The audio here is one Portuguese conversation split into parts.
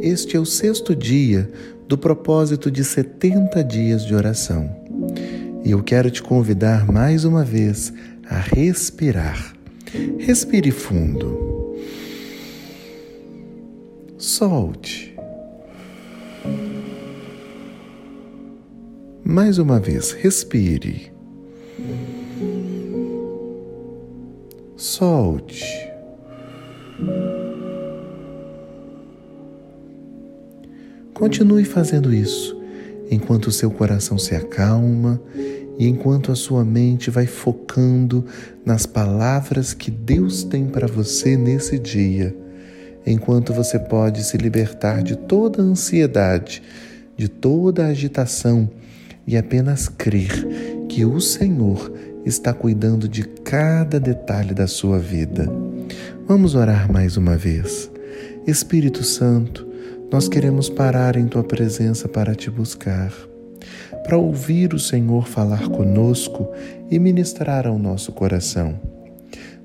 Este é o sexto dia do propósito de 70 dias de oração. E eu quero te convidar mais uma vez a respirar. Respire fundo. Solte. Mais uma vez, respire. Solte. Continue fazendo isso enquanto o seu coração se acalma e enquanto a sua mente vai focando nas palavras que Deus tem para você nesse dia, enquanto você pode se libertar de toda a ansiedade, de toda a agitação e apenas crer que o Senhor está cuidando de cada detalhe da sua vida. Vamos orar mais uma vez. Espírito Santo, nós queremos parar em tua presença para te buscar, para ouvir o Senhor falar conosco e ministrar ao nosso coração.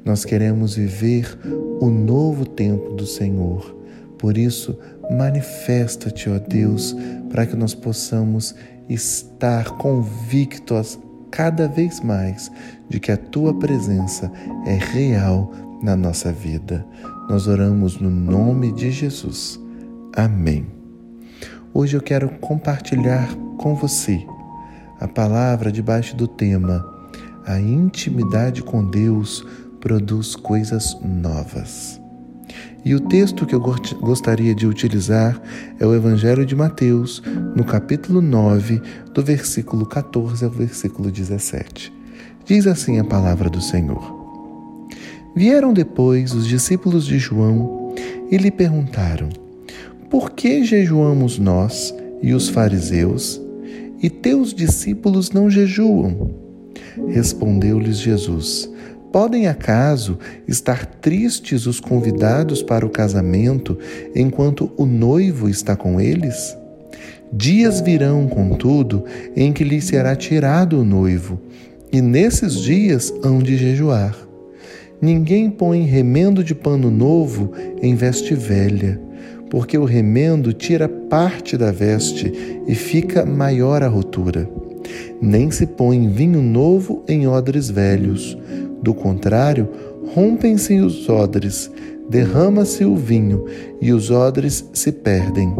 Nós queremos viver o novo tempo do Senhor. Por isso, manifesta-te, ó Deus, para que nós possamos estar convictos cada vez mais de que a tua presença é real na nossa vida. Nós oramos no nome de Jesus. Amém. Hoje eu quero compartilhar com você a palavra debaixo do tema A intimidade com Deus produz coisas novas. E o texto que eu gostaria de utilizar é o Evangelho de Mateus, no capítulo 9, do versículo 14 ao versículo 17. Diz assim a palavra do Senhor: Vieram depois os discípulos de João e lhe perguntaram: por que jejuamos nós e os fariseus, e teus discípulos não jejuam? Respondeu-lhes Jesus: Podem acaso estar tristes os convidados para o casamento enquanto o noivo está com eles? Dias virão, contudo, em que lhes será tirado o noivo, e nesses dias hão de jejuar. Ninguém põe remendo de pano novo em veste velha porque o remendo tira parte da veste e fica maior a rotura. Nem se põe vinho novo em odres velhos. Do contrário, rompem-se os odres, derrama-se o vinho e os odres se perdem.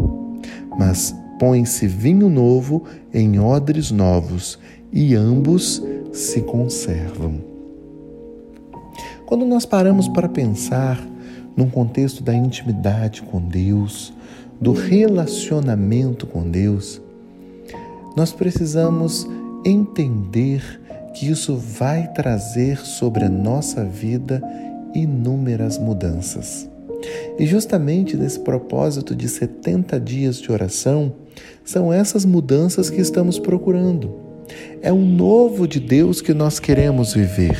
Mas põe-se vinho novo em odres novos e ambos se conservam. Quando nós paramos para pensar num contexto da intimidade com Deus, do relacionamento com Deus, nós precisamos entender que isso vai trazer sobre a nossa vida inúmeras mudanças. E justamente nesse propósito de 70 dias de oração, são essas mudanças que estamos procurando. É o novo de Deus que nós queremos viver.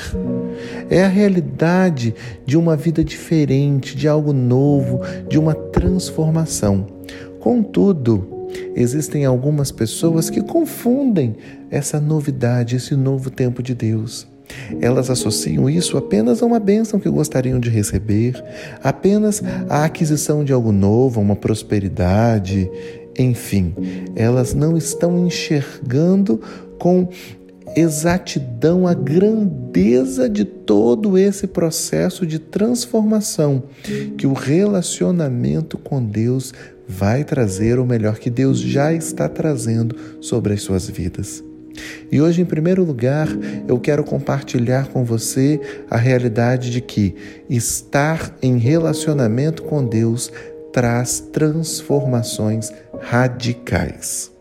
É a realidade de uma vida diferente, de algo novo, de uma transformação. Contudo, existem algumas pessoas que confundem essa novidade, esse novo tempo de Deus. Elas associam isso apenas a uma bênção que gostariam de receber, apenas à aquisição de algo novo, uma prosperidade, enfim, elas não estão enxergando com exatidão a grandeza de todo esse processo de transformação que o relacionamento com Deus vai trazer, ou melhor, que Deus já está trazendo sobre as suas vidas. E hoje, em primeiro lugar, eu quero compartilhar com você a realidade de que estar em relacionamento com Deus traz transformações radicais.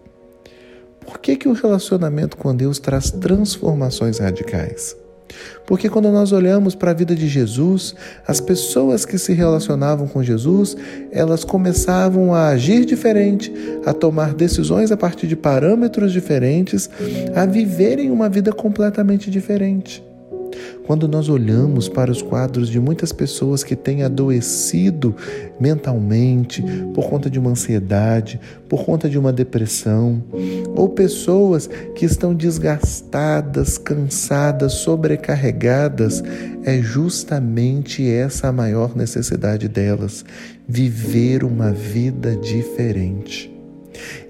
Por que, que o relacionamento com Deus traz transformações radicais? Porque quando nós olhamos para a vida de Jesus, as pessoas que se relacionavam com Jesus, elas começavam a agir diferente, a tomar decisões a partir de parâmetros diferentes, a viverem uma vida completamente diferente. Quando nós olhamos para os quadros de muitas pessoas que têm adoecido mentalmente por conta de uma ansiedade, por conta de uma depressão, ou pessoas que estão desgastadas, cansadas, sobrecarregadas, é justamente essa a maior necessidade delas: viver uma vida diferente.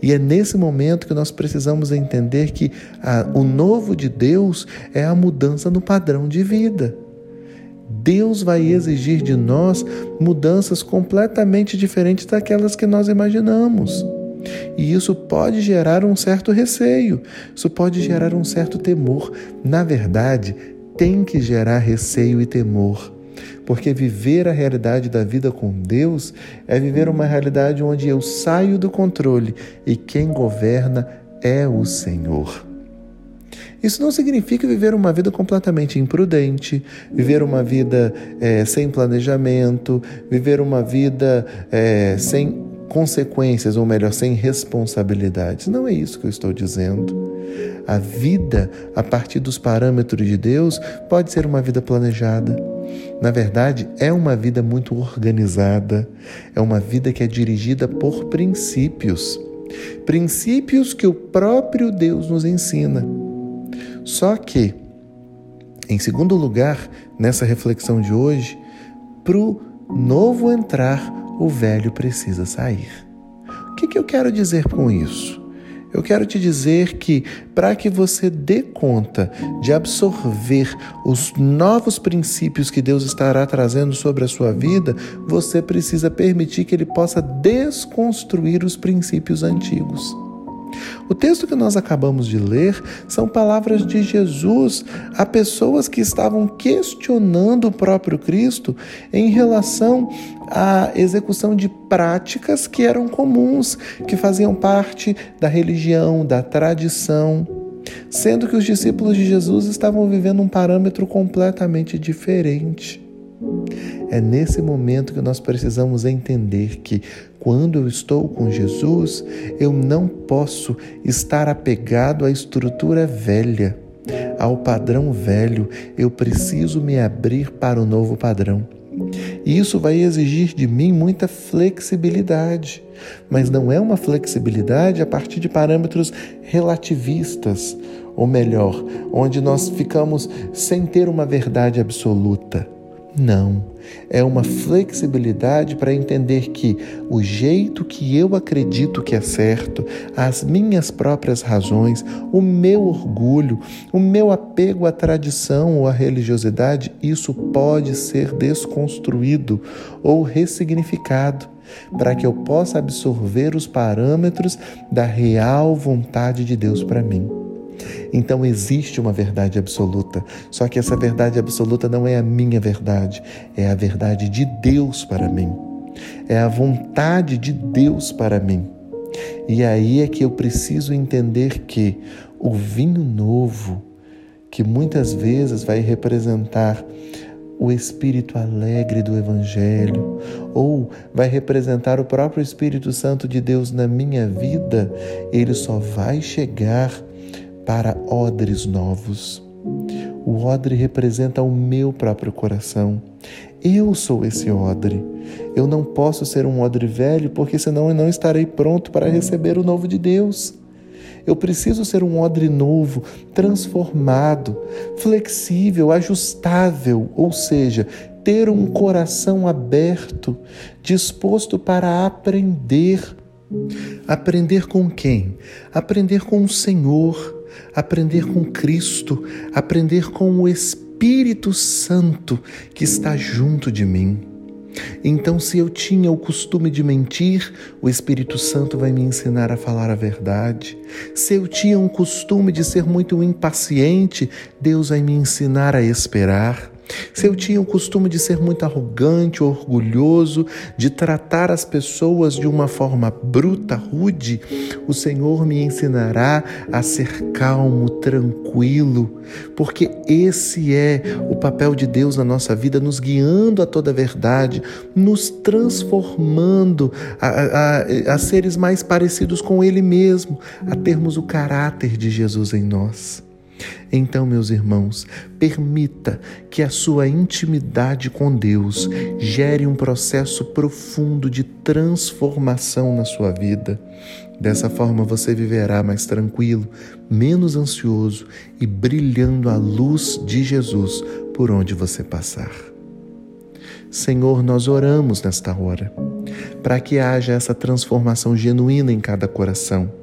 E é nesse momento que nós precisamos entender que a, o novo de Deus é a mudança no padrão de vida. Deus vai exigir de nós mudanças completamente diferentes daquelas que nós imaginamos. E isso pode gerar um certo receio, isso pode gerar um certo temor. Na verdade, tem que gerar receio e temor. Porque viver a realidade da vida com Deus é viver uma realidade onde eu saio do controle e quem governa é o Senhor. Isso não significa viver uma vida completamente imprudente, viver uma vida é, sem planejamento, viver uma vida é, sem consequências, ou melhor, sem responsabilidades. Não é isso que eu estou dizendo. A vida, a partir dos parâmetros de Deus, pode ser uma vida planejada. Na verdade, é uma vida muito organizada, é uma vida que é dirigida por princípios. Princípios que o próprio Deus nos ensina. Só que, em segundo lugar, nessa reflexão de hoje, para o novo entrar, o velho precisa sair. O que, que eu quero dizer com isso? Eu quero te dizer que, para que você dê conta de absorver os novos princípios que Deus estará trazendo sobre a sua vida, você precisa permitir que Ele possa desconstruir os princípios antigos. O texto que nós acabamos de ler são palavras de Jesus a pessoas que estavam questionando o próprio Cristo em relação à execução de práticas que eram comuns, que faziam parte da religião, da tradição, sendo que os discípulos de Jesus estavam vivendo um parâmetro completamente diferente. É nesse momento que nós precisamos entender que, quando eu estou com Jesus, eu não posso estar apegado à estrutura velha, ao padrão velho. Eu preciso me abrir para o novo padrão. E isso vai exigir de mim muita flexibilidade, mas não é uma flexibilidade a partir de parâmetros relativistas, ou melhor, onde nós ficamos sem ter uma verdade absoluta. Não, é uma flexibilidade para entender que o jeito que eu acredito que é certo, as minhas próprias razões, o meu orgulho, o meu apego à tradição ou à religiosidade, isso pode ser desconstruído ou ressignificado para que eu possa absorver os parâmetros da real vontade de Deus para mim. Então existe uma verdade absoluta, só que essa verdade absoluta não é a minha verdade, é a verdade de Deus para mim. É a vontade de Deus para mim. E aí é que eu preciso entender que o vinho novo, que muitas vezes vai representar o espírito alegre do Evangelho, ou vai representar o próprio Espírito Santo de Deus na minha vida, ele só vai chegar para odres novos. O odre representa o meu próprio coração. Eu sou esse odre. Eu não posso ser um odre velho, porque senão eu não estarei pronto para receber o novo de Deus. Eu preciso ser um odre novo, transformado, flexível, ajustável, ou seja, ter um coração aberto, disposto para aprender. Aprender com quem? Aprender com o Senhor aprender com Cristo, aprender com o Espírito Santo que está junto de mim. Então, se eu tinha o costume de mentir, o Espírito Santo vai me ensinar a falar a verdade. Se eu tinha um costume de ser muito impaciente, Deus vai me ensinar a esperar. Se eu tinha o costume de ser muito arrogante, orgulhoso, de tratar as pessoas de uma forma bruta, rude, o Senhor me ensinará a ser calmo, tranquilo, porque esse é o papel de Deus na nossa vida, nos guiando a toda a verdade, nos transformando a, a, a seres mais parecidos com Ele mesmo, a termos o caráter de Jesus em nós. Então, meus irmãos, permita que a sua intimidade com Deus gere um processo profundo de transformação na sua vida. Dessa forma você viverá mais tranquilo, menos ansioso e brilhando a luz de Jesus por onde você passar. Senhor, nós oramos nesta hora para que haja essa transformação genuína em cada coração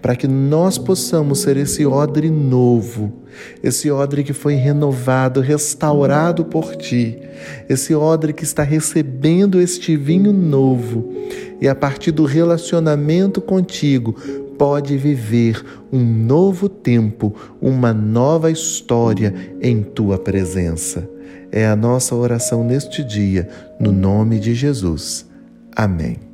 para que nós possamos ser esse odre novo, esse odre que foi renovado, restaurado por ti, esse odre que está recebendo este vinho novo e a partir do relacionamento contigo pode viver um novo tempo, uma nova história em tua presença. É a nossa oração neste dia, no nome de Jesus. Amém.